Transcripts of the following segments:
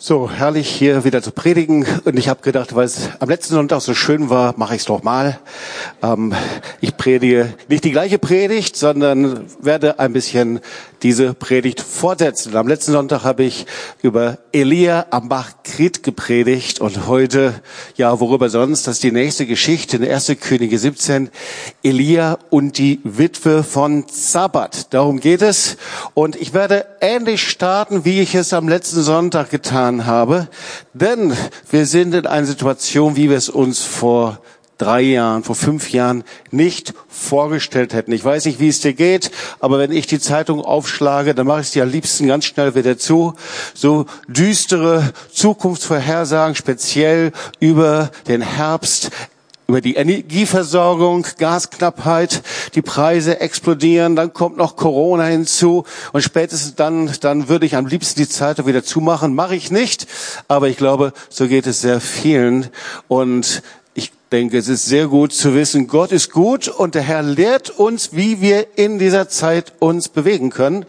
So, herrlich hier wieder zu predigen. Und ich habe gedacht, weil es am letzten Sonntag so schön war, mache ich es doch mal. Ähm, ich predige nicht die gleiche Predigt, sondern werde ein bisschen diese Predigt fortsetzen. Am letzten Sonntag habe ich über Elia am Bach Krit gepredigt und heute, ja, worüber sonst, das ist die nächste Geschichte in 1. Könige 17, Elia und die Witwe von Zabbat. Darum geht es. Und ich werde ähnlich starten, wie ich es am letzten Sonntag getan habe, denn wir sind in einer Situation, wie wir es uns vor drei Jahren, vor fünf Jahren nicht vorgestellt hätten. Ich weiß nicht, wie es dir geht, aber wenn ich die Zeitung aufschlage, dann mache ich sie am liebsten ganz schnell wieder zu. So düstere Zukunftsvorhersagen, speziell über den Herbst, über die Energieversorgung, Gasknappheit, die Preise explodieren, dann kommt noch Corona hinzu und spätestens dann, dann würde ich am liebsten die Zeitung wieder zumachen. Mache ich nicht, aber ich glaube, so geht es sehr vielen und denke, es ist sehr gut zu wissen, Gott ist gut und der Herr lehrt uns, wie wir in dieser Zeit uns bewegen können.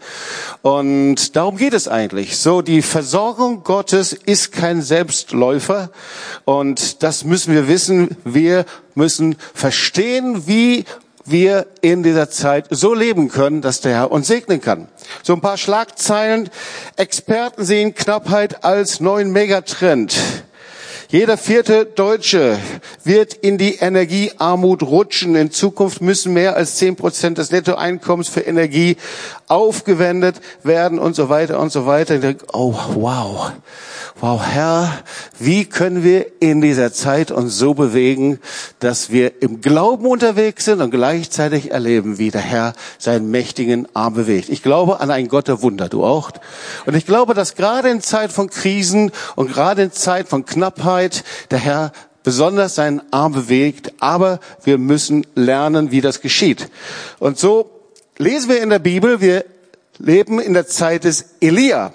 Und darum geht es eigentlich. So, die Versorgung Gottes ist kein Selbstläufer und das müssen wir wissen. Wir müssen verstehen, wie wir in dieser Zeit so leben können, dass der Herr uns segnen kann. So ein paar Schlagzeilen. Experten sehen Knappheit als neuen Megatrend. Jeder vierte Deutsche wird in die Energiearmut rutschen. In Zukunft müssen mehr als zehn Prozent des Nettoeinkommens für Energie aufgewendet werden und so weiter und so weiter. Oh, wow. Wow, Herr, wie können wir in dieser Zeit uns so bewegen, dass wir im Glauben unterwegs sind und gleichzeitig erleben, wie der Herr seinen mächtigen Arm bewegt. Ich glaube an einen Gott der Wunder, du auch. Und ich glaube, dass gerade in Zeit von Krisen und gerade in Zeit von Knappheit der Herr besonders seinen Arm bewegt, aber wir müssen lernen, wie das geschieht. Und so lesen wir in der Bibel, wir leben in der Zeit des Elia.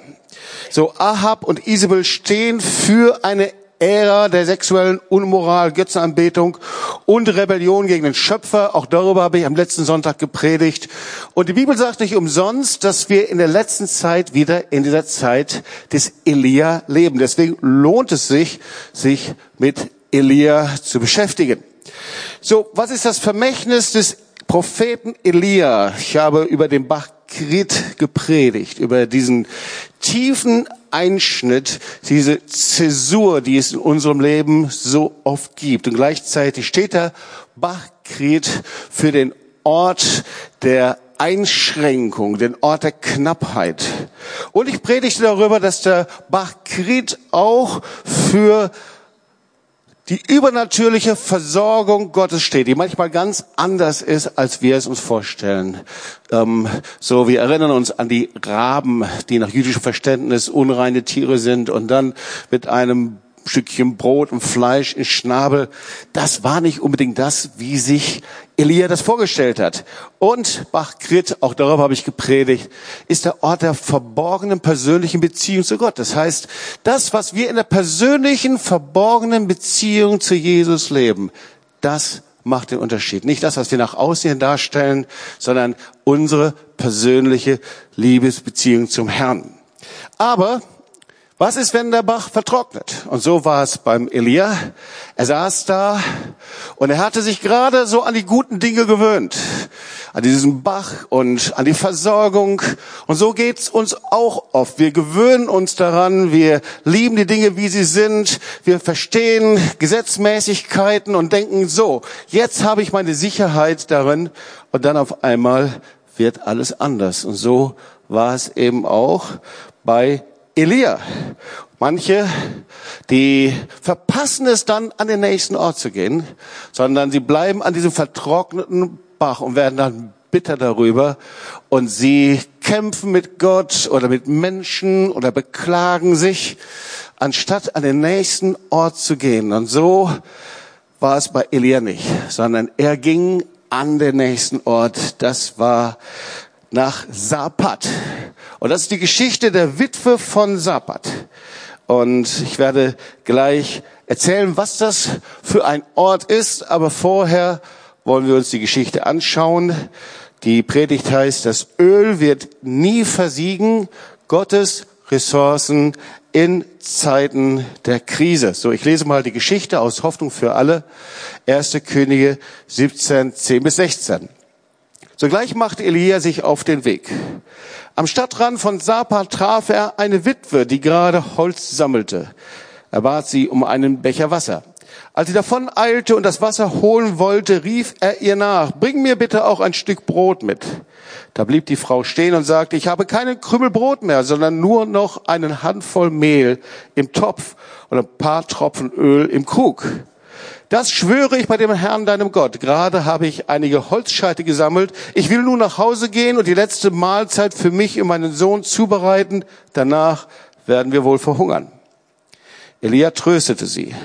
So, Ahab und Isabel stehen für eine Ära der sexuellen Unmoral, Götzenanbetung und Rebellion gegen den Schöpfer. Auch darüber habe ich am letzten Sonntag gepredigt. Und die Bibel sagt nicht umsonst, dass wir in der letzten Zeit wieder in dieser Zeit des Elia leben. Deswegen lohnt es sich, sich mit Elia zu beschäftigen. So, was ist das Vermächtnis des Propheten Elia? Ich habe über den Bach Krit gepredigt, über diesen tiefen Einschnitt, diese Zäsur, die es in unserem Leben so oft gibt. Und gleichzeitig steht der Bachkrit für den Ort der Einschränkung, den Ort der Knappheit. Und ich predigte darüber, dass der Bachkrit auch für die übernatürliche Versorgung Gottes steht, die manchmal ganz anders ist, als wir es uns vorstellen. Ähm, so, wir erinnern uns an die Raben, die nach jüdischem Verständnis unreine Tiere sind und dann mit einem Stückchen Brot und Fleisch in Schnabel. Das war nicht unbedingt das, wie sich Elia das vorgestellt hat. Und Bachkrit, auch darüber habe ich gepredigt, ist der Ort der verborgenen persönlichen Beziehung zu Gott. Das heißt, das, was wir in der persönlichen, verborgenen Beziehung zu Jesus leben, das macht den Unterschied. Nicht das, was wir nach außen darstellen, sondern unsere persönliche Liebesbeziehung zum Herrn. Aber was ist, wenn der Bach vertrocknet? Und so war es beim Elia. Er saß da und er hatte sich gerade so an die guten Dinge gewöhnt. An diesen Bach und an die Versorgung. Und so geht's uns auch oft. Wir gewöhnen uns daran. Wir lieben die Dinge, wie sie sind. Wir verstehen Gesetzmäßigkeiten und denken so, jetzt habe ich meine Sicherheit darin. Und dann auf einmal wird alles anders. Und so war es eben auch bei Elia. Manche, die verpassen es dann, an den nächsten Ort zu gehen, sondern sie bleiben an diesem vertrockneten Bach und werden dann bitter darüber und sie kämpfen mit Gott oder mit Menschen oder beklagen sich, anstatt an den nächsten Ort zu gehen. Und so war es bei Elia nicht, sondern er ging an den nächsten Ort. Das war nach Sapat. Und das ist die Geschichte der Witwe von Sapat. Und ich werde gleich erzählen, was das für ein Ort ist. Aber vorher wollen wir uns die Geschichte anschauen. Die Predigt heißt, das Öl wird nie versiegen. Gottes Ressourcen in Zeiten der Krise. So, ich lese mal die Geschichte aus Hoffnung für alle. 1. Könige 17, 10 bis 16. Sogleich machte Elia sich auf den Weg. Am Stadtrand von Sapa traf er eine Witwe, die gerade Holz sammelte. Er bat sie um einen Becher Wasser. Als sie davon eilte und das Wasser holen wollte, rief er ihr nach, bring mir bitte auch ein Stück Brot mit. Da blieb die Frau stehen und sagte, ich habe keinen Krümel Brot mehr, sondern nur noch einen Handvoll Mehl im Topf und ein paar Tropfen Öl im Krug. Das schwöre ich bei dem Herrn, deinem Gott. Gerade habe ich einige Holzscheite gesammelt. Ich will nun nach Hause gehen und die letzte Mahlzeit für mich und meinen Sohn zubereiten. Danach werden wir wohl verhungern. Elia tröstete sie.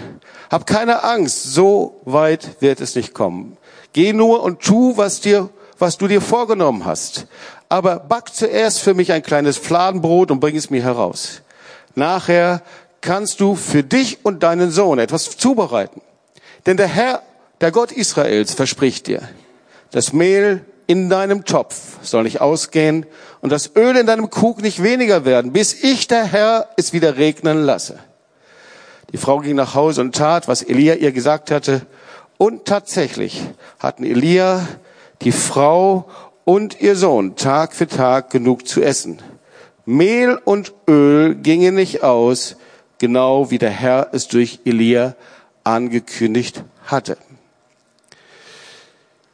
Hab keine Angst, so weit wird es nicht kommen. Geh nur und tu, was dir, was du dir vorgenommen hast. Aber back zuerst für mich ein kleines Fladenbrot und bring es mir heraus. Nachher kannst du für dich und deinen Sohn etwas zubereiten. Denn der Herr, der Gott Israels, verspricht dir, das Mehl in deinem Topf soll nicht ausgehen und das Öl in deinem Krug nicht weniger werden, bis ich, der Herr, es wieder regnen lasse. Die Frau ging nach Hause und tat, was Elia ihr gesagt hatte. Und tatsächlich hatten Elia, die Frau und ihr Sohn Tag für Tag genug zu essen. Mehl und Öl gingen nicht aus, genau wie der Herr es durch Elia angekündigt hatte.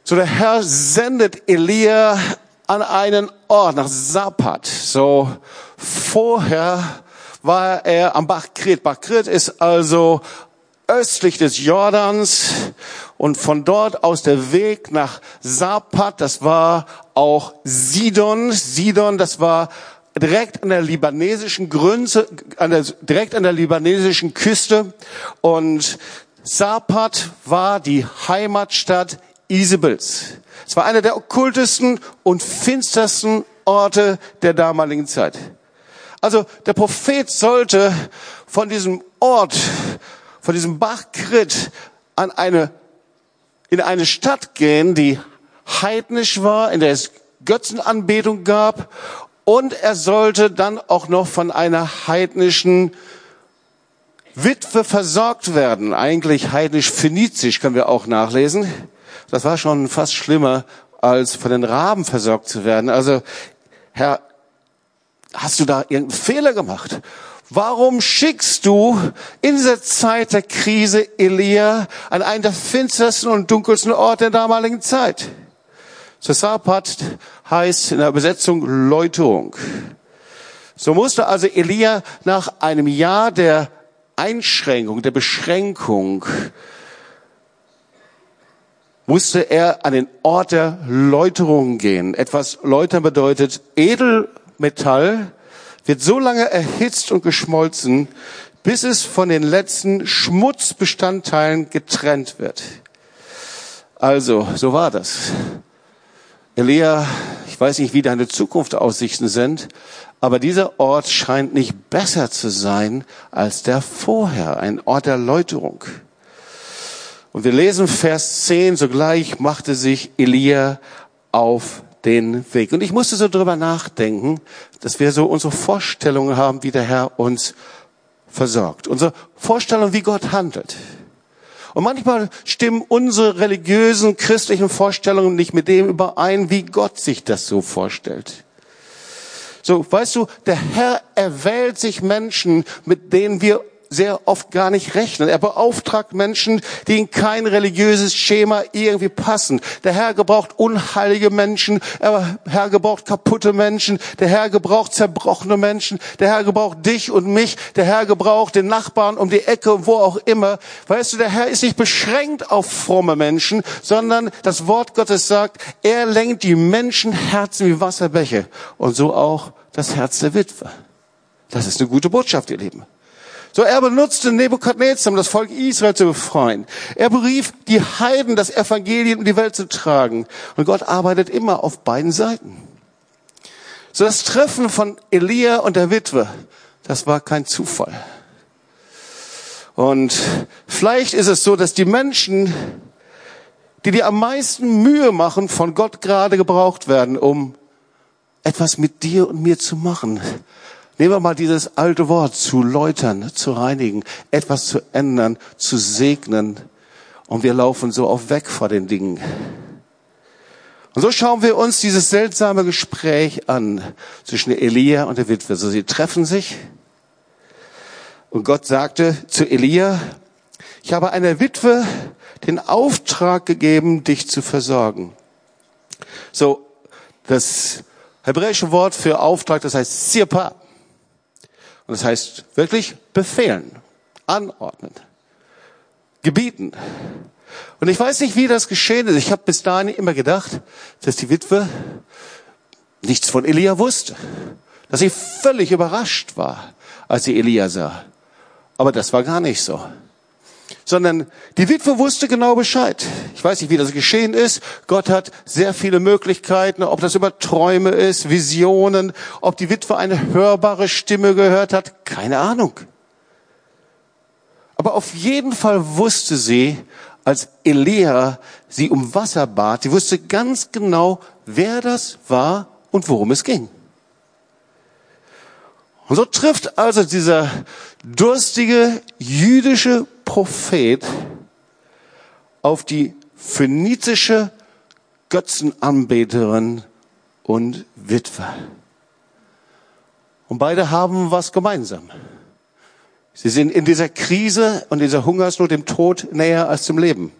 So der Herr sendet Elia an einen Ort nach Sapat. So vorher war er am Bach Krit. Bach Krit ist also östlich des Jordans und von dort aus der Weg nach Sapat, das war auch Sidon. Sidon, das war direkt an der libanesischen Grünze, an der, direkt an der libanesischen Küste. Und Sapat war die Heimatstadt Isabels. Es war einer der okkultesten und finstersten Orte der damaligen Zeit. Also der Prophet sollte von diesem Ort, von diesem Bachkrit an eine, in eine Stadt gehen, die heidnisch war, in der es Götzenanbetung gab und er sollte dann auch noch von einer heidnischen Witwe versorgt werden. Eigentlich heidnisch-phönizisch können wir auch nachlesen. Das war schon fast schlimmer, als von den Raben versorgt zu werden. Also, Herr, hast du da irgendeinen Fehler gemacht? Warum schickst du in dieser Zeit der Krise Elia an einen der finstersten und dunkelsten Orte der damaligen Zeit? Sasapat heißt in der Übersetzung Läuterung. So musste also Elia nach einem Jahr der Einschränkung, der Beschränkung, musste er an den Ort der Läuterung gehen. Etwas läutern bedeutet Edelmetall wird so lange erhitzt und geschmolzen, bis es von den letzten Schmutzbestandteilen getrennt wird. Also, so war das. Elia, ich weiß nicht, wie deine Zukunftsaussichten sind, aber dieser Ort scheint nicht besser zu sein als der vorher, ein Ort der Läuterung. Und wir lesen Vers 10, sogleich machte sich Elia auf den Weg. Und ich musste so drüber nachdenken, dass wir so unsere Vorstellungen haben, wie der Herr uns versorgt. Unsere Vorstellung, wie Gott handelt. Und manchmal stimmen unsere religiösen, christlichen Vorstellungen nicht mit dem überein, wie Gott sich das so vorstellt. So, weißt du, der Herr erwählt sich Menschen, mit denen wir sehr oft gar nicht rechnen. Er beauftragt Menschen, die in kein religiöses Schema irgendwie passen. Der Herr gebraucht unheilige Menschen, der Herr gebraucht kaputte Menschen, der Herr gebraucht zerbrochene Menschen, der Herr gebraucht dich und mich, der Herr gebraucht den Nachbarn um die Ecke, wo auch immer. Weißt du, der Herr ist nicht beschränkt auf fromme Menschen, sondern das Wort Gottes sagt, er lenkt die Menschenherzen wie Wasserbäche und so auch das Herz der Witwe. Das ist eine gute Botschaft, ihr Lieben. So, er benutzte Nebukadnezar, um das Volk Israel zu befreien. Er berief die Heiden, das Evangelium in die Welt zu tragen. Und Gott arbeitet immer auf beiden Seiten. So, das Treffen von Elia und der Witwe, das war kein Zufall. Und vielleicht ist es so, dass die Menschen, die dir am meisten Mühe machen, von Gott gerade gebraucht werden, um etwas mit dir und mir zu machen. Nehmen wir mal dieses alte Wort, zu läutern, zu reinigen, etwas zu ändern, zu segnen. Und wir laufen so auf weg vor den Dingen. Und so schauen wir uns dieses seltsame Gespräch an zwischen Elia und der Witwe. So, sie treffen sich. Und Gott sagte zu Elia, ich habe einer Witwe den Auftrag gegeben, dich zu versorgen. So, das hebräische Wort für Auftrag, das heißt Sirpa. Und das heißt wirklich befehlen, anordnen, gebieten. Und ich weiß nicht, wie das geschehen ist. Ich habe bis dahin immer gedacht, dass die Witwe nichts von Elia wusste. Dass sie völlig überrascht war, als sie Elia sah. Aber das war gar nicht so sondern die Witwe wusste genau Bescheid. Ich weiß nicht, wie das geschehen ist. Gott hat sehr viele Möglichkeiten, ob das über Träume ist, Visionen, ob die Witwe eine hörbare Stimme gehört hat, keine Ahnung. Aber auf jeden Fall wusste sie, als Elia sie um Wasser bat, sie wusste ganz genau, wer das war und worum es ging. Und so trifft also dieser durstige jüdische Prophet auf die phönizische Götzenanbeterin und Witwe. Und beide haben was gemeinsam. Sie sind in dieser Krise und dieser Hungersnot dem Tod näher als zum Leben.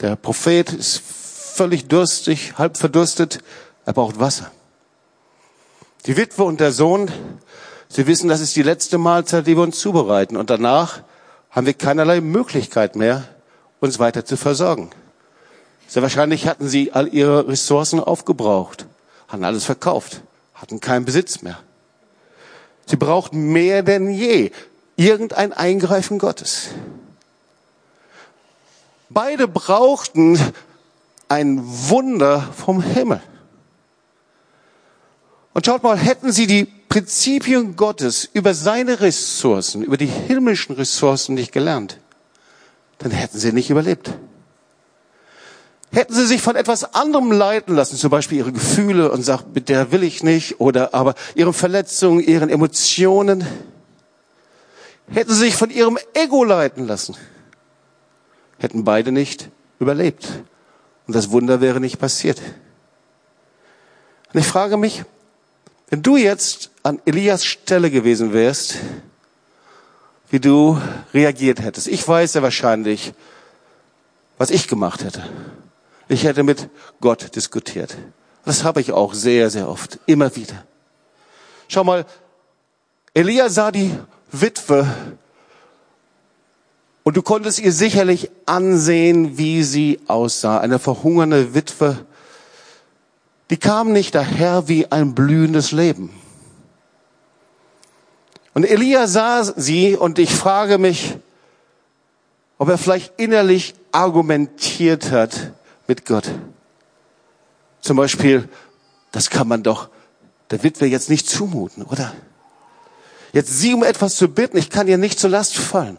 Der Prophet ist völlig durstig, halb verdurstet, er braucht Wasser. Die Witwe und der Sohn, sie wissen, das ist die letzte Mahlzeit, die wir uns zubereiten. Und danach haben wir keinerlei Möglichkeit mehr, uns weiter zu versorgen. Sehr wahrscheinlich hatten sie all ihre Ressourcen aufgebraucht, hatten alles verkauft, hatten keinen Besitz mehr. Sie brauchten mehr denn je irgendein Eingreifen Gottes. Beide brauchten ein Wunder vom Himmel. Und schaut mal, hätten sie die Prinzipien Gottes über seine Ressourcen, über die himmlischen Ressourcen nicht gelernt, dann hätten sie nicht überlebt. Hätten sie sich von etwas anderem leiten lassen, zum Beispiel ihre Gefühle und sagt, mit der will ich nicht, oder aber ihre Verletzungen, ihren Emotionen, hätten sie sich von ihrem Ego leiten lassen, hätten beide nicht überlebt. Und das Wunder wäre nicht passiert. Und ich frage mich, wenn du jetzt an Elias Stelle gewesen wärst, wie du reagiert hättest. Ich weiß ja wahrscheinlich, was ich gemacht hätte. Ich hätte mit Gott diskutiert. Das habe ich auch sehr, sehr oft, immer wieder. Schau mal, Elia sah die Witwe und du konntest ihr sicherlich ansehen, wie sie aussah. Eine verhungernde Witwe, die kam nicht daher wie ein blühendes Leben. Und Elia sah sie und ich frage mich, ob er vielleicht innerlich argumentiert hat mit Gott. Zum Beispiel, das kann man doch der Witwe jetzt nicht zumuten, oder? Jetzt sie um etwas zu bitten, ich kann ihr nicht zur Last fallen.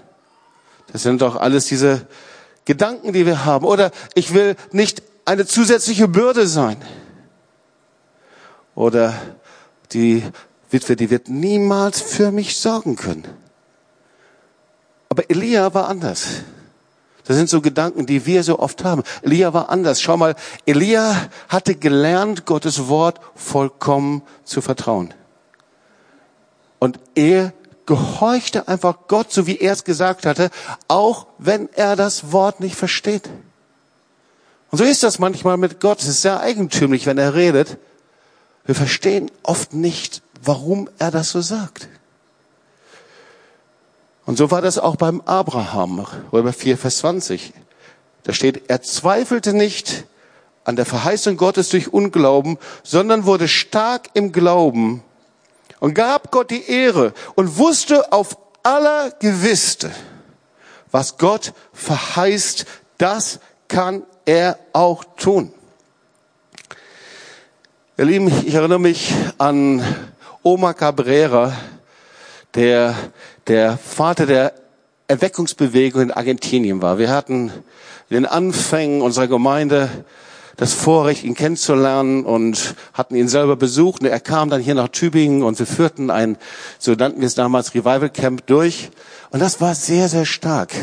Das sind doch alles diese Gedanken, die wir haben. Oder ich will nicht eine zusätzliche Bürde sein. Oder die Witwe, die wird niemals für mich sorgen können. Aber Elia war anders. Das sind so Gedanken, die wir so oft haben. Elia war anders. Schau mal, Elia hatte gelernt, Gottes Wort vollkommen zu vertrauen. Und er gehorchte einfach Gott, so wie er es gesagt hatte, auch wenn er das Wort nicht versteht. Und so ist das manchmal mit Gott. Es ist sehr eigentümlich, wenn er redet. Wir verstehen oft nicht, warum er das so sagt. Und so war das auch beim Abraham, Römer 4, Vers 20. Da steht, er zweifelte nicht an der Verheißung Gottes durch Unglauben, sondern wurde stark im Glauben und gab Gott die Ehre und wusste auf aller Gewissste, was Gott verheißt, das kann er auch tun. Ihr Lieben, ich erinnere mich an Oma Cabrera, der der Vater der Erweckungsbewegung in Argentinien war. Wir hatten in den Anfängen unserer Gemeinde das Vorrecht, ihn kennenzulernen und hatten ihn selber besucht. Und er kam dann hier nach Tübingen und wir führten ein, so nannten wir es damals, Revival Camp durch. Und das war sehr, sehr stark.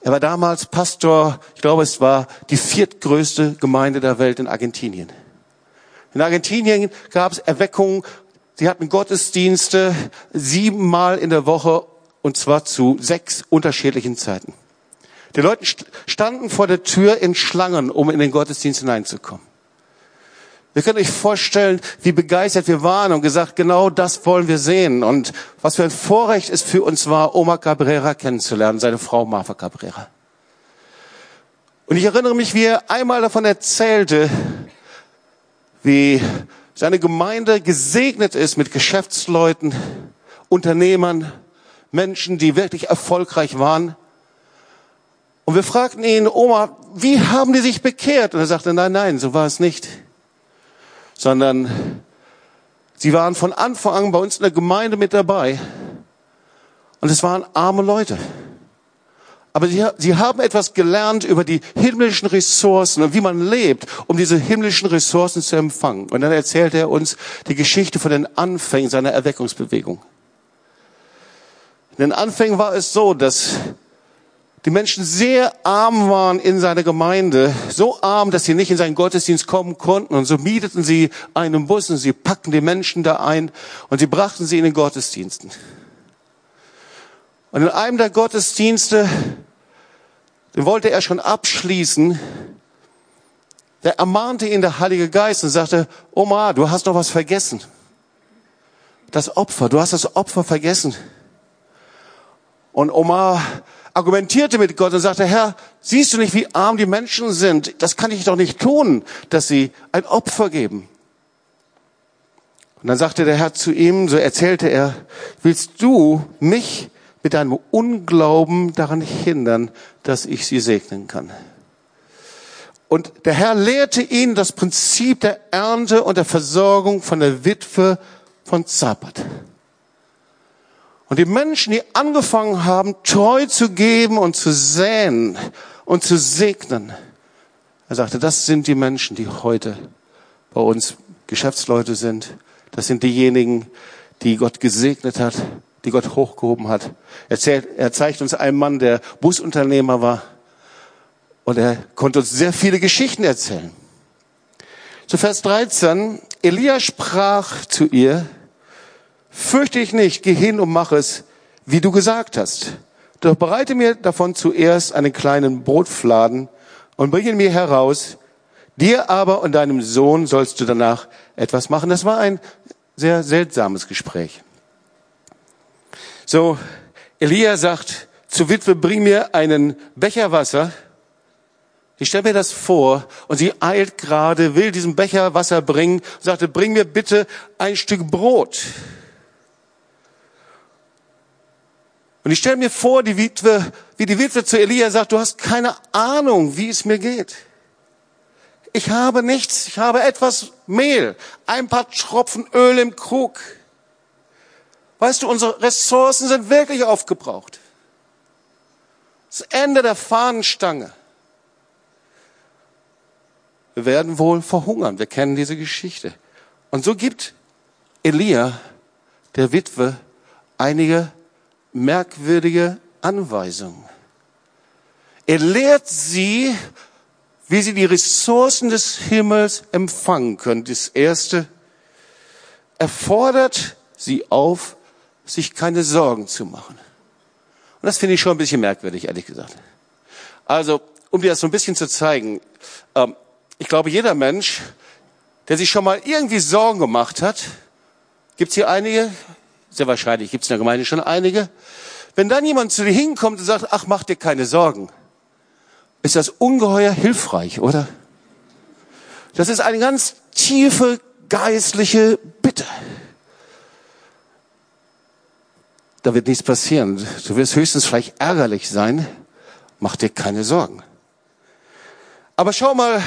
Er war damals Pastor, ich glaube, es war die viertgrößte Gemeinde der Welt in Argentinien. In Argentinien gab es Erweckungen, sie hatten Gottesdienste siebenmal in der Woche und zwar zu sechs unterschiedlichen Zeiten. Die Leute standen vor der Tür in Schlangen, um in den Gottesdienst hineinzukommen. Wir können euch vorstellen, wie begeistert wir waren und gesagt, genau das wollen wir sehen. Und was für ein Vorrecht es für uns war, Oma Cabrera kennenzulernen, seine Frau Marfa Cabrera. Und ich erinnere mich, wie er einmal davon erzählte, wie seine Gemeinde gesegnet ist mit Geschäftsleuten, Unternehmern, Menschen, die wirklich erfolgreich waren. Und wir fragten ihn, Oma, wie haben die sich bekehrt? Und er sagte, nein, nein, so war es nicht sondern sie waren von Anfang an bei uns in der Gemeinde mit dabei. Und es waren arme Leute. Aber sie, sie haben etwas gelernt über die himmlischen Ressourcen und wie man lebt, um diese himmlischen Ressourcen zu empfangen. Und dann erzählt er uns die Geschichte von den Anfängen seiner Erweckungsbewegung. In den Anfängen war es so, dass die Menschen sehr arm waren in seiner Gemeinde, so arm, dass sie nicht in seinen Gottesdienst kommen konnten. Und so mieteten sie einen Bus und sie packten die Menschen da ein und sie brachten sie in den Gottesdiensten. Und in einem der Gottesdienste, den wollte er schon abschließen, da ermahnte ihn der Heilige Geist und sagte, Oma, du hast doch was vergessen. Das Opfer, du hast das Opfer vergessen. Und Oma argumentierte mit Gott und sagte, Herr, siehst du nicht, wie arm die Menschen sind? Das kann ich doch nicht tun, dass sie ein Opfer geben. Und dann sagte der Herr zu ihm, so erzählte er, willst du mich mit deinem Unglauben daran hindern, dass ich sie segnen kann? Und der Herr lehrte ihn das Prinzip der Ernte und der Versorgung von der Witwe von Zapat. Und die Menschen, die angefangen haben, treu zu geben und zu säen und zu segnen, er sagte, das sind die Menschen, die heute bei uns Geschäftsleute sind. Das sind diejenigen, die Gott gesegnet hat, die Gott hochgehoben hat. Er, zählt, er zeigt uns einen Mann, der Busunternehmer war. Und er konnte uns sehr viele Geschichten erzählen. Zu Vers 13, Elia sprach zu ihr, Fürchte dich nicht, geh hin und mach es, wie du gesagt hast. Doch bereite mir davon zuerst einen kleinen Brotfladen und bring ihn mir heraus. Dir aber und deinem Sohn sollst du danach etwas machen. Das war ein sehr seltsames Gespräch. So, Elia sagt zu Witwe, bring mir einen Becher Wasser. Ich stelle mir das vor und sie eilt gerade, will diesen Becher Wasser bringen, sagte, bring mir bitte ein Stück Brot. Und ich stelle mir vor, die Witwe, wie die Witwe zu Elia sagt, du hast keine Ahnung, wie es mir geht. Ich habe nichts, ich habe etwas Mehl, ein paar Tropfen Öl im Krug. Weißt du, unsere Ressourcen sind wirklich aufgebraucht. Das Ende der Fahnenstange. Wir werden wohl verhungern. Wir kennen diese Geschichte. Und so gibt Elia der Witwe einige merkwürdige Anweisung. Er lehrt sie, wie sie die Ressourcen des Himmels empfangen können. Das erste, er fordert sie auf, sich keine Sorgen zu machen. Und das finde ich schon ein bisschen merkwürdig, ehrlich gesagt. Also, um dir das so ein bisschen zu zeigen, ähm, ich glaube, jeder Mensch, der sich schon mal irgendwie Sorgen gemacht hat, gibt es hier einige, sehr wahrscheinlich gibt es in der Gemeinde schon einige. Wenn dann jemand zu dir hinkommt und sagt, ach, mach dir keine Sorgen, ist das ungeheuer hilfreich, oder? Das ist eine ganz tiefe geistliche Bitte. Da wird nichts passieren. Du wirst höchstens vielleicht ärgerlich sein. Mach dir keine Sorgen. Aber schau mal,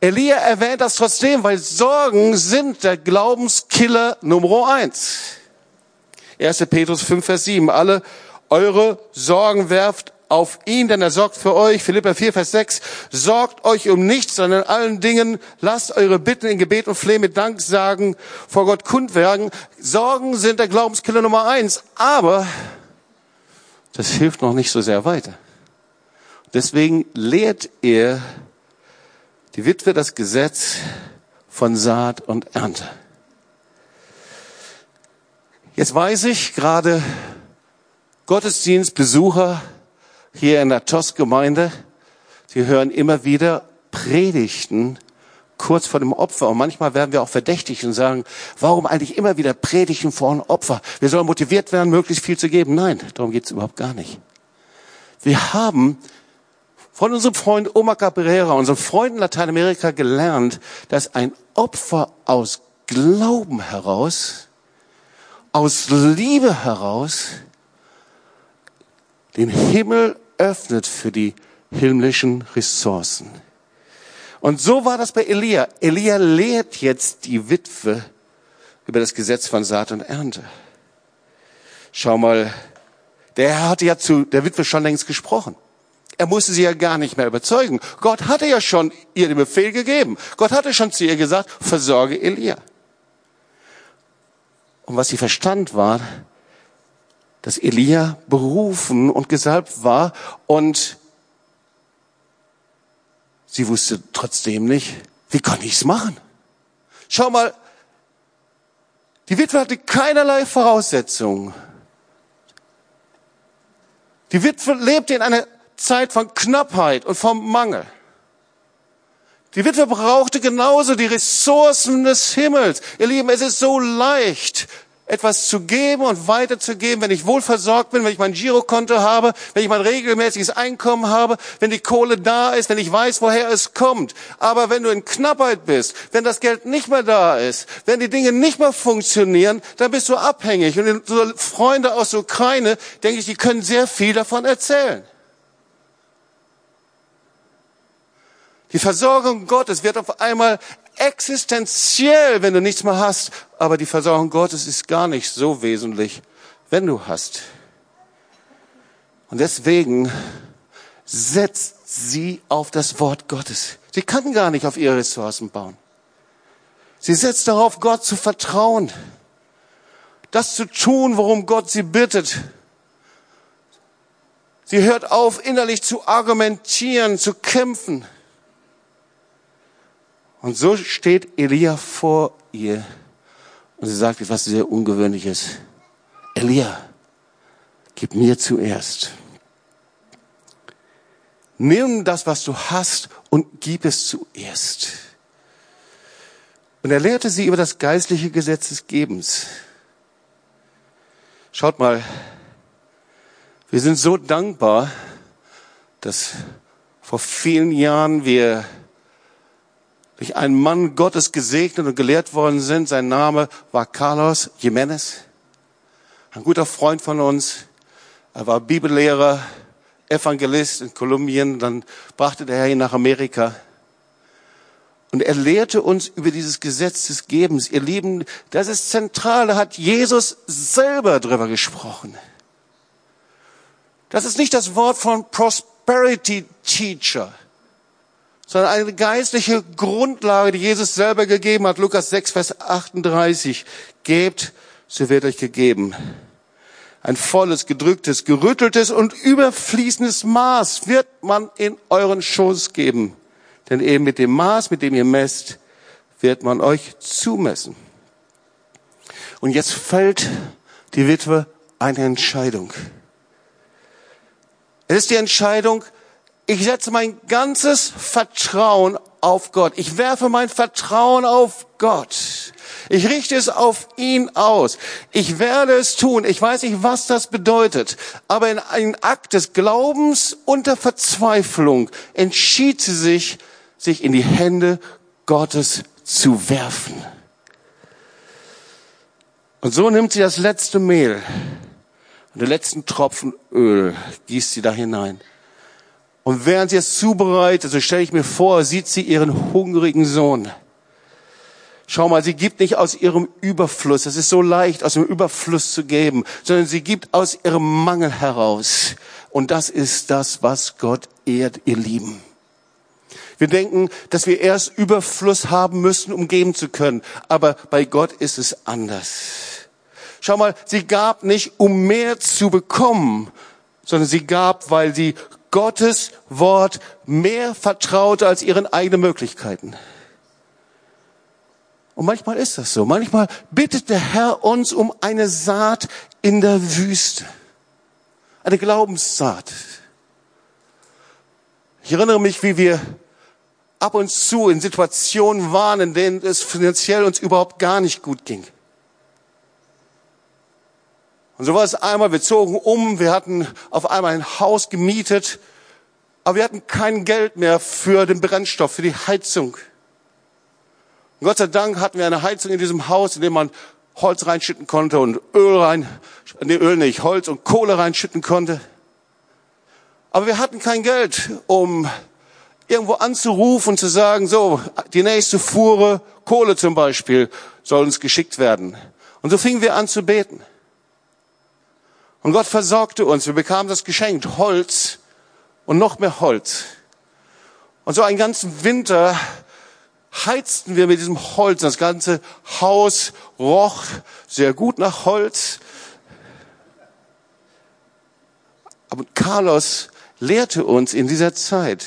Elia erwähnt das trotzdem, weil Sorgen sind der Glaubenskiller Nummer eins. 1. Petrus 5, Vers 7. Alle eure Sorgen werft auf ihn, denn er sorgt für euch. Philippa 4, Vers 6. Sorgt euch um nichts, sondern in allen Dingen lasst eure Bitten in Gebet und Flehen mit Dank sagen, vor Gott kundwerden. Sorgen sind der Glaubenskiller Nummer eins, aber das hilft noch nicht so sehr weiter. Deswegen lehrt er die Witwe das Gesetz von Saat und Ernte. Jetzt weiß ich gerade Gottesdienstbesucher hier in der TOS-Gemeinde, sie hören immer wieder Predigten kurz vor dem Opfer. Und manchmal werden wir auch verdächtig und sagen, warum eigentlich immer wieder Predigten vor einem Opfer? Wir sollen motiviert werden, möglichst viel zu geben. Nein, darum geht es überhaupt gar nicht. Wir haben von unserem Freund Oma Cabrera, unserem Freund in Lateinamerika gelernt, dass ein Opfer aus Glauben heraus, aus Liebe heraus, den Himmel öffnet für die himmlischen Ressourcen. Und so war das bei Elia. Elia lehrt jetzt die Witwe über das Gesetz von Saat und Ernte. Schau mal, der Herr hatte ja zu der Witwe schon längst gesprochen. Er musste sie ja gar nicht mehr überzeugen. Gott hatte ja schon ihr den Befehl gegeben. Gott hatte schon zu ihr gesagt, versorge Elia. Und was sie verstand war, dass Elia berufen und gesalbt war und sie wusste trotzdem nicht, wie kann ich's machen? Schau mal, die Witwe hatte keinerlei Voraussetzungen. Die Witwe lebte in einer Zeit von Knappheit und vom Mangel. Die Witwe brauchte genauso die Ressourcen des Himmels. Ihr Lieben, es ist so leicht, etwas zu geben und weiterzugeben, wenn ich wohl versorgt bin, wenn ich mein Girokonto habe, wenn ich mein regelmäßiges Einkommen habe, wenn die Kohle da ist, wenn ich weiß, woher es kommt. Aber wenn du in Knappheit bist, wenn das Geld nicht mehr da ist, wenn die Dinge nicht mehr funktionieren, dann bist du abhängig. Und so Freunde aus Ukraine, denke ich, die können sehr viel davon erzählen. Die Versorgung Gottes wird auf einmal existenziell, wenn du nichts mehr hast. Aber die Versorgung Gottes ist gar nicht so wesentlich, wenn du hast. Und deswegen setzt sie auf das Wort Gottes. Sie kann gar nicht auf ihre Ressourcen bauen. Sie setzt darauf, Gott zu vertrauen. Das zu tun, worum Gott sie bittet. Sie hört auf, innerlich zu argumentieren, zu kämpfen. Und so steht Elia vor ihr und sie sagt etwas sehr Ungewöhnliches. Elia, gib mir zuerst. Nimm das, was du hast und gib es zuerst. Und er lehrte sie über das geistliche Gesetz des Gebens. Schaut mal, wir sind so dankbar, dass vor vielen Jahren wir durch einen Mann Gottes gesegnet und gelehrt worden sind. Sein Name war Carlos Jimenez, ein guter Freund von uns. Er war Bibellehrer, Evangelist in Kolumbien. Dann brachte der Herr ihn nach Amerika. Und er lehrte uns über dieses Gesetz des Gebens. Ihr Lieben, das ist zentral. Da hat Jesus selber drüber gesprochen. Das ist nicht das Wort von Prosperity Teacher sondern eine geistliche Grundlage, die Jesus selber gegeben hat. Lukas 6, Vers 38. Gebt, so wird euch gegeben. Ein volles, gedrücktes, gerütteltes und überfließendes Maß wird man in euren Schoß geben. Denn eben mit dem Maß, mit dem ihr messt, wird man euch zumessen. Und jetzt fällt die Witwe eine Entscheidung. Es ist die Entscheidung, ich setze mein ganzes Vertrauen auf Gott. Ich werfe mein Vertrauen auf Gott. Ich richte es auf ihn aus. Ich werde es tun. Ich weiß nicht, was das bedeutet. Aber in einem Akt des Glaubens und der Verzweiflung entschied sie sich, sich in die Hände Gottes zu werfen. Und so nimmt sie das letzte Mehl und den letzten Tropfen Öl, gießt sie da hinein. Und während sie es zubereitet, so stelle ich mir vor, sieht sie ihren hungrigen Sohn. Schau mal, sie gibt nicht aus ihrem Überfluss, es ist so leicht, aus dem Überfluss zu geben, sondern sie gibt aus ihrem Mangel heraus. Und das ist das, was Gott ehrt, ihr Lieben. Wir denken, dass wir erst Überfluss haben müssen, um geben zu können. Aber bei Gott ist es anders. Schau mal, sie gab nicht, um mehr zu bekommen, sondern sie gab, weil sie Gottes Wort mehr vertraute als ihren eigenen Möglichkeiten. Und manchmal ist das so. Manchmal bittet der Herr uns um eine Saat in der Wüste. Eine Glaubenssaat. Ich erinnere mich, wie wir ab und zu in Situationen waren, in denen es finanziell uns überhaupt gar nicht gut ging. Und so war es einmal, wir zogen um, wir hatten auf einmal ein Haus gemietet, aber wir hatten kein Geld mehr für den Brennstoff, für die Heizung. Und Gott sei Dank hatten wir eine Heizung in diesem Haus, in dem man Holz reinschütten konnte und Öl rein, nee, Öl nicht, Holz und Kohle reinschütten konnte. Aber wir hatten kein Geld, um irgendwo anzurufen und zu sagen, so, die nächste Fuhre, Kohle zum Beispiel, soll uns geschickt werden. Und so fingen wir an zu beten. Und Gott versorgte uns. Wir bekamen das Geschenk, Holz und noch mehr Holz. Und so einen ganzen Winter heizten wir mit diesem Holz. Das ganze Haus roch sehr gut nach Holz. Aber Carlos lehrte uns in dieser Zeit,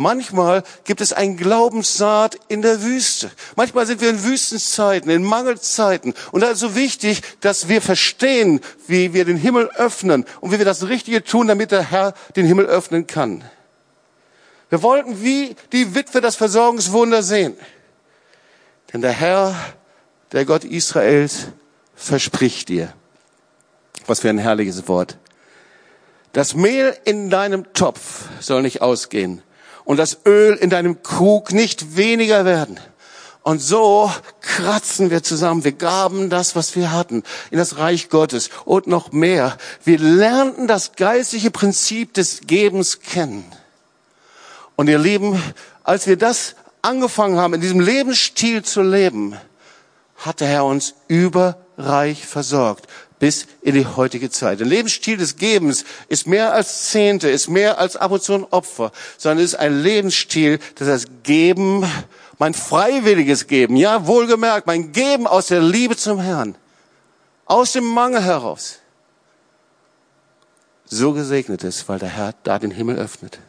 Manchmal gibt es ein Glaubenssaat in der Wüste. Manchmal sind wir in Wüstenzeiten, in Mangelzeiten. Und da ist so wichtig, dass wir verstehen, wie wir den Himmel öffnen und wie wir das Richtige tun, damit der Herr den Himmel öffnen kann. Wir wollten wie die Witwe das Versorgungswunder sehen. Denn der Herr, der Gott Israels, verspricht dir. Was für ein herrliches Wort. Das Mehl in deinem Topf soll nicht ausgehen und das Öl in deinem Krug nicht weniger werden. Und so kratzen wir zusammen. Wir gaben das, was wir hatten, in das Reich Gottes und noch mehr. Wir lernten das geistliche Prinzip des Gebens kennen. Und ihr Lieben, als wir das angefangen haben, in diesem Lebensstil zu leben, hat der Herr uns überreich versorgt bis in die heutige Zeit. Der Lebensstil des Gebens ist mehr als Zehnte, ist mehr als ab und zu ein Opfer, sondern ist ein Lebensstil, das das Geben, mein freiwilliges Geben, ja, wohlgemerkt, mein Geben aus der Liebe zum Herrn, aus dem Mangel heraus, so gesegnet ist, weil der Herr da den Himmel öffnet.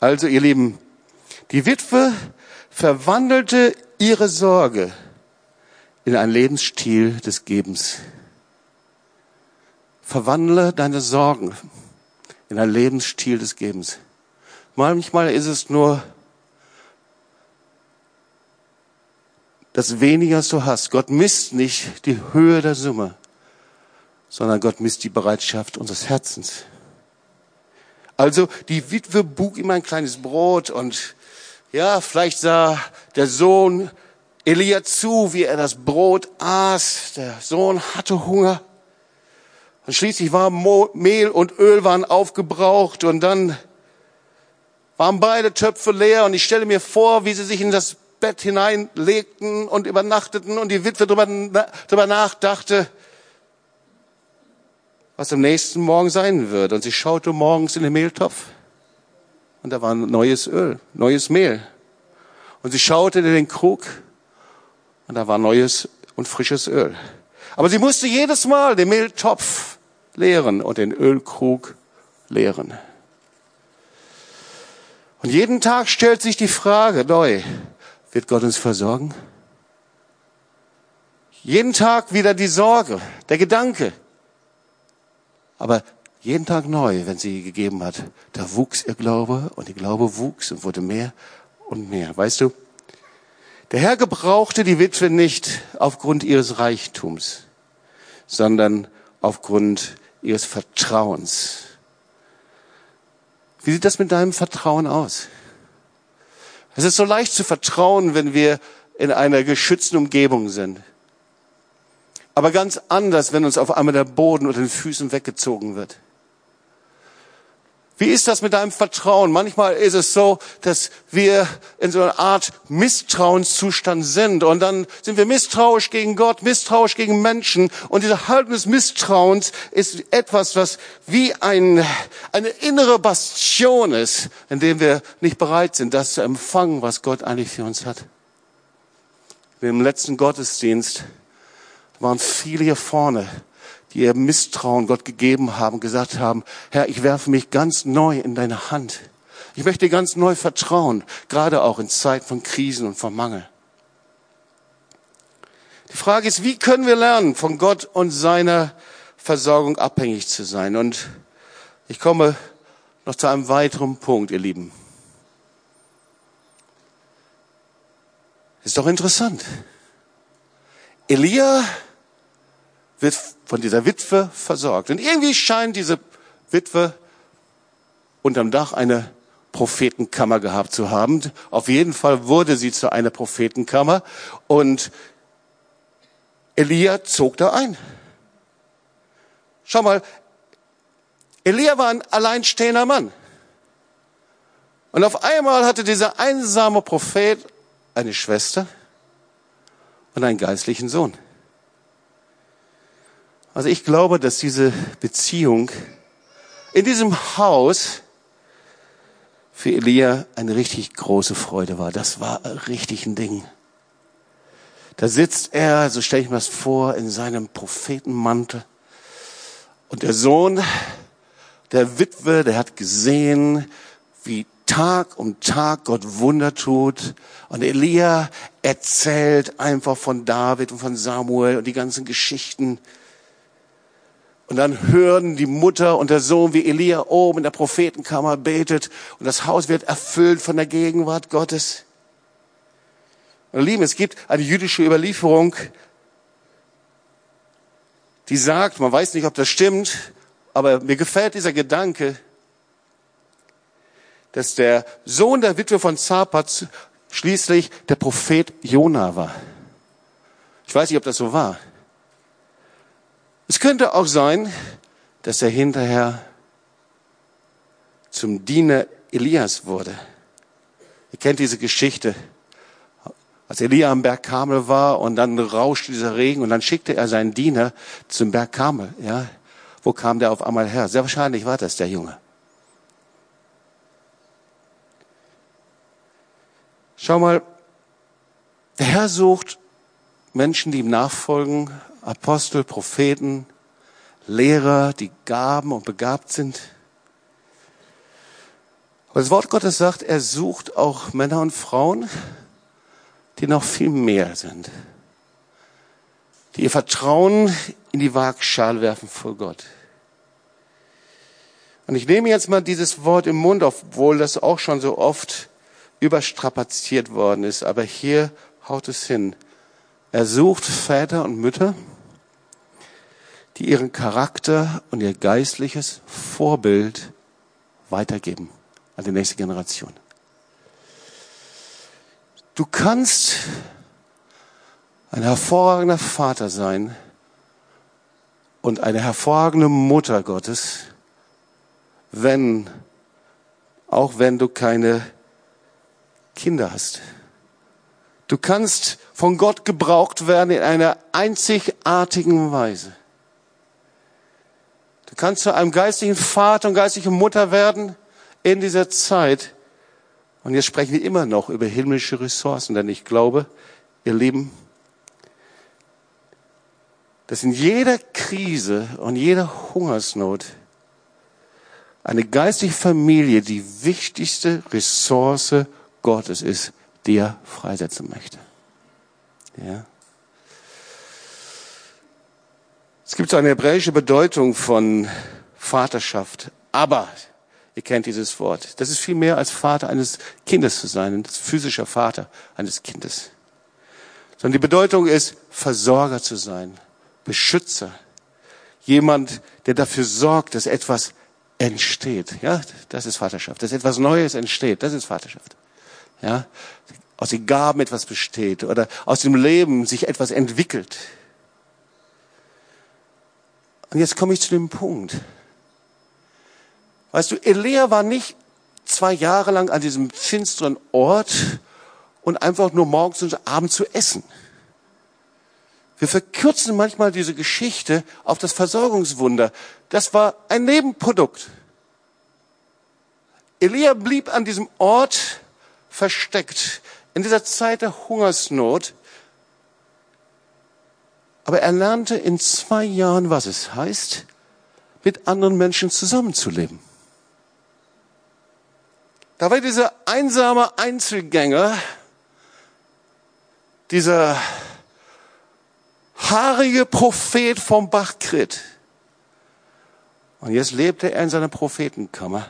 Also, ihr Lieben, die Witwe verwandelte ihre Sorge in einen Lebensstil des Gebens. Verwandle deine Sorgen in einen Lebensstil des Gebens. Manchmal ist es nur das weniger, was du hast. Gott misst nicht die Höhe der Summe, sondern Gott misst die Bereitschaft unseres Herzens. Also die Witwe bug ihm ein kleines Brot und ja, vielleicht sah der Sohn Elia zu, wie er das Brot aß. Der Sohn hatte Hunger. Und schließlich war Mehl und Öl waren aufgebraucht und dann waren beide Töpfe leer und ich stelle mir vor, wie sie sich in das Bett hineinlegten und übernachteten und die Witwe darüber, darüber nachdachte, was am nächsten Morgen sein wird. Und sie schaute morgens in den Mehltopf und da war neues Öl, neues Mehl. Und sie schaute in den Krug und da war neues und frisches Öl. Aber sie musste jedes Mal den Mehltopf leeren und den Ölkrug leeren. Und jeden Tag stellt sich die Frage neu, wird Gott uns versorgen? Jeden Tag wieder die Sorge, der Gedanke. Aber jeden Tag neu, wenn sie gegeben hat, da wuchs ihr Glaube und ihr Glaube wuchs und wurde mehr und mehr. Weißt du, der Herr gebrauchte die Witwe nicht aufgrund ihres Reichtums, sondern aufgrund ihres Vertrauens. Wie sieht das mit deinem Vertrauen aus? Es ist so leicht zu vertrauen, wenn wir in einer geschützten Umgebung sind. Aber ganz anders, wenn uns auf einmal der Boden unter den Füßen weggezogen wird. Wie ist das mit deinem Vertrauen? Manchmal ist es so, dass wir in so einer Art Misstrauenszustand sind und dann sind wir misstrauisch gegen Gott, misstrauisch gegen Menschen und diese Haltung des Misstrauens ist etwas, was wie ein, eine innere Bastion ist, in dem wir nicht bereit sind, das zu empfangen, was Gott eigentlich für uns hat. Im letzten Gottesdienst waren viele hier vorne, die ihr Misstrauen Gott gegeben haben, gesagt haben, Herr, ich werfe mich ganz neu in deine Hand. Ich möchte ganz neu vertrauen, gerade auch in Zeiten von Krisen und von Mangel. Die Frage ist, wie können wir lernen, von Gott und seiner Versorgung abhängig zu sein? Und ich komme noch zu einem weiteren Punkt, ihr Lieben. Ist doch interessant. Elia wird von dieser Witwe versorgt. Und irgendwie scheint diese Witwe unterm Dach eine Prophetenkammer gehabt zu haben. Auf jeden Fall wurde sie zu einer Prophetenkammer und Elia zog da ein. Schau mal, Elia war ein alleinstehender Mann. Und auf einmal hatte dieser einsame Prophet eine Schwester und einen geistlichen Sohn. Also ich glaube, dass diese Beziehung in diesem Haus für Elia eine richtig große Freude war. Das war richtig ein Ding. Da sitzt er, so stelle ich mir das vor, in seinem Prophetenmantel. Und der Sohn der Witwe, der hat gesehen, wie Tag um Tag Gott Wunder tut. Und Elia erzählt einfach von David und von Samuel und die ganzen Geschichten. Und dann hören die Mutter und der Sohn, wie Elia oben in der Prophetenkammer betet und das Haus wird erfüllt von der Gegenwart Gottes. Und Lieben, es gibt eine jüdische Überlieferung, die sagt, man weiß nicht, ob das stimmt, aber mir gefällt dieser Gedanke, dass der Sohn der Witwe von Zapat schließlich der Prophet Jona war. Ich weiß nicht, ob das so war. Es könnte auch sein, dass er hinterher zum Diener Elias wurde. Ihr kennt diese Geschichte. Als Elia am Berg Kamel war und dann rauschte dieser Regen und dann schickte er seinen Diener zum Berg Kamel. Ja, wo kam der auf einmal her? Sehr wahrscheinlich war das der Junge. Schau mal, der Herr sucht Menschen, die ihm nachfolgen, Apostel, Propheten, Lehrer, die gaben und begabt sind. Aber das Wort Gottes sagt, er sucht auch Männer und Frauen, die noch viel mehr sind, die ihr Vertrauen in die Waagschale werfen vor Gott. Und ich nehme jetzt mal dieses Wort im Mund, obwohl das auch schon so oft überstrapaziert worden ist, aber hier haut es hin. Er sucht Väter und Mütter, die ihren Charakter und ihr geistliches Vorbild weitergeben an die nächste Generation. Du kannst ein hervorragender Vater sein und eine hervorragende Mutter Gottes, wenn, auch wenn du keine Kinder hast. Du kannst von Gott gebraucht werden in einer einzigartigen Weise. Kannst zu einem geistlichen Vater und geistlichen Mutter werden in dieser Zeit. Und jetzt sprechen wir immer noch über himmlische Ressourcen, denn ich glaube, ihr Lieben, dass in jeder Krise und jeder Hungersnot eine geistliche Familie die wichtigste Ressource Gottes ist, die er freisetzen möchte. Ja. Es gibt so eine hebräische Bedeutung von Vaterschaft. Aber, ihr kennt dieses Wort. Das ist viel mehr als Vater eines Kindes zu sein, das physischer Vater eines Kindes. Sondern die Bedeutung ist, Versorger zu sein, Beschützer. Jemand, der dafür sorgt, dass etwas entsteht. Ja, das ist Vaterschaft. Dass etwas Neues entsteht. Das ist Vaterschaft. Ja, aus den Gaben etwas besteht oder aus dem Leben sich etwas entwickelt. Und jetzt komme ich zu dem Punkt. Weißt du, Elia war nicht zwei Jahre lang an diesem finsteren Ort und einfach nur morgens und abends zu essen. Wir verkürzen manchmal diese Geschichte auf das Versorgungswunder. Das war ein Nebenprodukt. Elia blieb an diesem Ort versteckt in dieser Zeit der Hungersnot. Aber er lernte in zwei Jahren, was es heißt, mit anderen Menschen zusammenzuleben. Da war dieser einsame Einzelgänger, dieser haarige Prophet vom Bachkrit. Und jetzt lebte er in seiner Prophetenkammer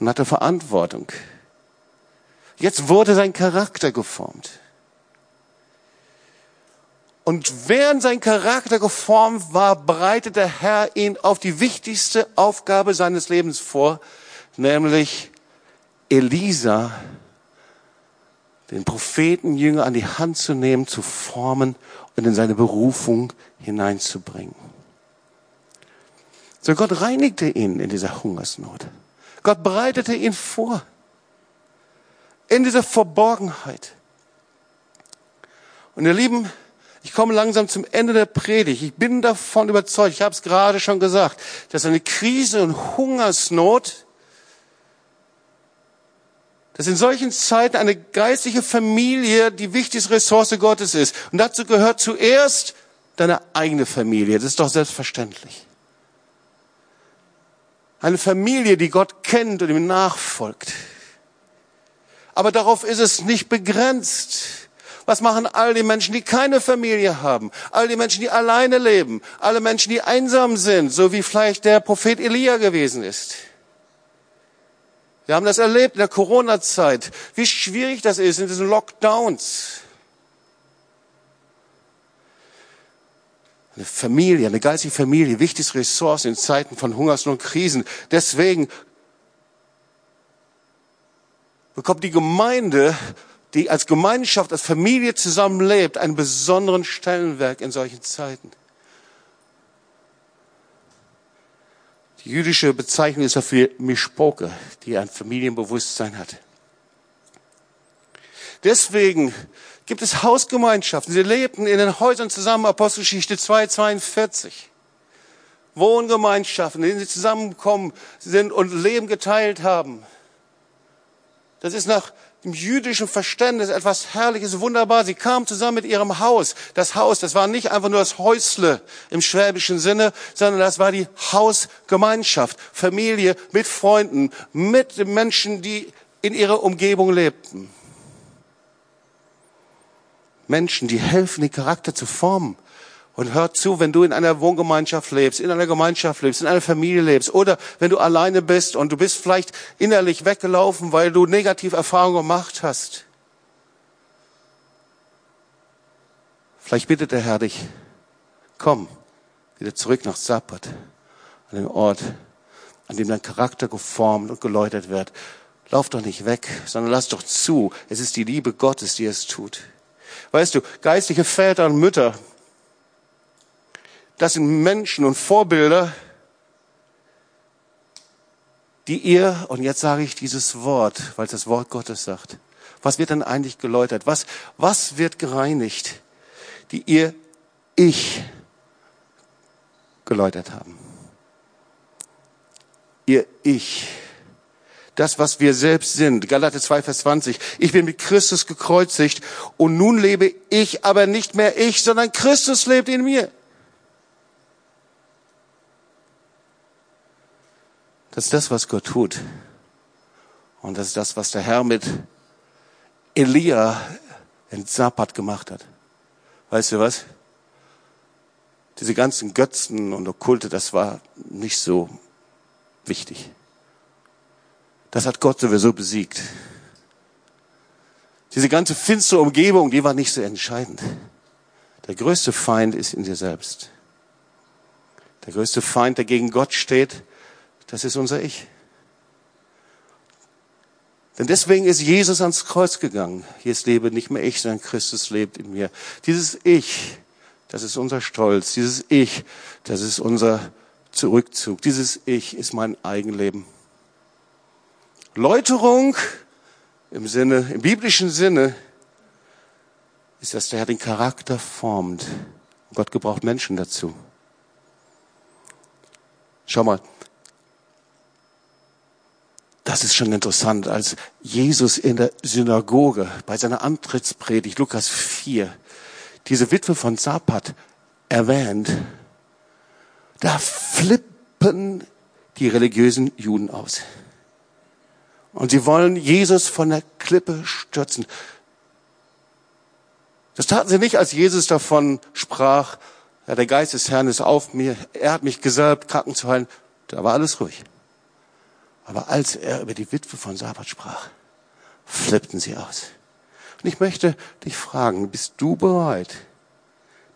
und hatte Verantwortung. Jetzt wurde sein Charakter geformt. Und während sein Charakter geformt war, bereitet der Herr ihn auf die wichtigste Aufgabe seines Lebens vor, nämlich Elisa, den Prophetenjünger an die Hand zu nehmen, zu formen und in seine Berufung hineinzubringen. So Gott reinigte ihn in dieser Hungersnot. Gott bereitete ihn vor. In dieser Verborgenheit. Und ihr Lieben, ich komme langsam zum Ende der Predigt. Ich bin davon überzeugt, ich habe es gerade schon gesagt, dass eine Krise und Hungersnot, dass in solchen Zeiten eine geistliche Familie die wichtigste Ressource Gottes ist. Und dazu gehört zuerst deine eigene Familie. Das ist doch selbstverständlich. Eine Familie, die Gott kennt und ihm nachfolgt. Aber darauf ist es nicht begrenzt. Was machen all die Menschen, die keine Familie haben? All die Menschen, die alleine leben? Alle Menschen, die einsam sind, so wie vielleicht der Prophet Elia gewesen ist? Wir haben das erlebt in der Corona-Zeit, wie schwierig das ist in diesen Lockdowns. Eine Familie, eine geistige Familie, wichtigste Ressource in Zeiten von Hungersnot und Krisen. Deswegen bekommt die Gemeinde, die als Gemeinschaft, als Familie zusammenlebt, einen besonderen Stellenwerk in solchen Zeiten. Die jüdische Bezeichnung ist dafür Mischpoke, die ein Familienbewusstsein hat. Deswegen gibt es Hausgemeinschaften. Sie lebten in den Häusern zusammen, Apostelgeschichte 2, 42. Wohngemeinschaften, in denen sie zusammengekommen sind und Leben geteilt haben. Das ist nach dem jüdischen Verständnis etwas Herrliches, wunderbar. Sie kamen zusammen mit ihrem Haus. Das Haus, das war nicht einfach nur das Häusle im schwäbischen Sinne, sondern das war die Hausgemeinschaft, Familie mit Freunden, mit Menschen, die in ihrer Umgebung lebten. Menschen, die helfen, den Charakter zu formen. Und hör zu, wenn du in einer Wohngemeinschaft lebst, in einer Gemeinschaft lebst, in einer Familie lebst oder wenn du alleine bist und du bist vielleicht innerlich weggelaufen, weil du negative Erfahrungen gemacht hast. Vielleicht bittet der Herr dich, komm wieder zurück nach Sabbat, an den Ort, an dem dein Charakter geformt und geläutert wird. Lauf doch nicht weg, sondern lass doch zu. Es ist die Liebe Gottes, die es tut. Weißt du, geistliche Väter und Mütter, das sind Menschen und Vorbilder, die ihr, und jetzt sage ich dieses Wort, weil es das Wort Gottes sagt, was wird denn eigentlich geläutert? Was, was wird gereinigt? Die ihr Ich geläutert haben. Ihr Ich das, was wir selbst sind. Galater 2, Vers 20. Ich bin mit Christus gekreuzigt und nun lebe ich, aber nicht mehr ich, sondern Christus lebt in mir. Das ist das, was Gott tut. Und das ist das, was der Herr mit Elia in Zappat gemacht hat. Weißt du was? Diese ganzen Götzen und Okkulte, das war nicht so wichtig. Das hat Gott sowieso besiegt. Diese ganze finstere Umgebung, die war nicht so entscheidend. Der größte Feind ist in dir selbst. Der größte Feind, der gegen Gott steht, das ist unser Ich. Denn deswegen ist Jesus ans Kreuz gegangen. Jetzt lebe nicht mehr ich, sondern Christus lebt in mir. Dieses Ich, das ist unser Stolz. Dieses Ich, das ist unser Zurückzug. Dieses Ich ist mein Eigenleben. Läuterung im Sinne, im biblischen Sinne, ist, dass der Herr den Charakter formt. Und Gott gebraucht Menschen dazu. Schau mal. Das ist schon interessant, als Jesus in der Synagoge bei seiner Antrittspredigt, Lukas 4, diese Witwe von Zapat erwähnt, da flippen die religiösen Juden aus. Und sie wollen Jesus von der Klippe stürzen. Das taten sie nicht, als Jesus davon sprach, ja, der Geist des Herrn ist auf mir, er hat mich gesalbt, Kranken zu heilen. Da war alles ruhig. Aber als er über die Witwe von Sabbat sprach, flippten sie aus. Und ich möchte dich fragen, bist du bereit,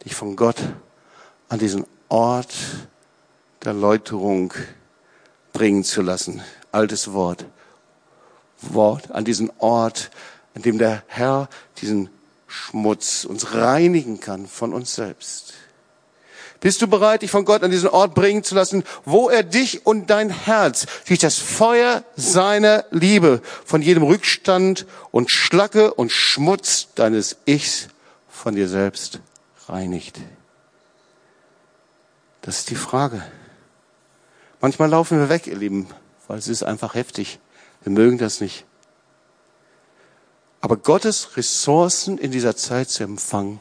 dich von Gott an diesen Ort der Läuterung bringen zu lassen? Altes Wort. Wort, an diesen Ort, an dem der Herr diesen Schmutz uns reinigen kann von uns selbst. Bist du bereit, dich von Gott an diesen Ort bringen zu lassen, wo er dich und dein Herz durch das Feuer seiner Liebe von jedem Rückstand und Schlacke und Schmutz deines Ichs von dir selbst reinigt? Das ist die Frage. Manchmal laufen wir weg, ihr Lieben, weil es ist einfach heftig. Wir mögen das nicht. Aber Gottes Ressourcen in dieser Zeit zu empfangen,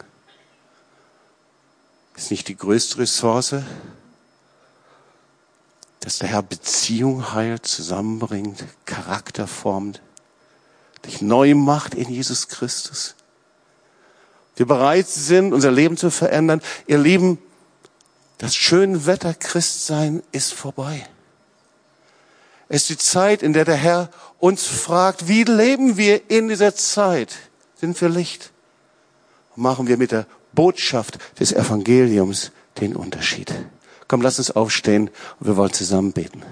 ist nicht die größte Ressource, dass der Herr Beziehung heilt, zusammenbringt, Charakter formt, dich neu macht in Jesus Christus. Wir bereit sind, unser Leben zu verändern. Ihr Lieben, das schöne Wetter Christsein ist vorbei. Es ist die Zeit, in der der Herr uns fragt, wie leben wir in dieser Zeit? Sind wir Licht? Machen wir mit der Botschaft des Evangeliums den Unterschied? Komm, lass uns aufstehen und wir wollen zusammen beten.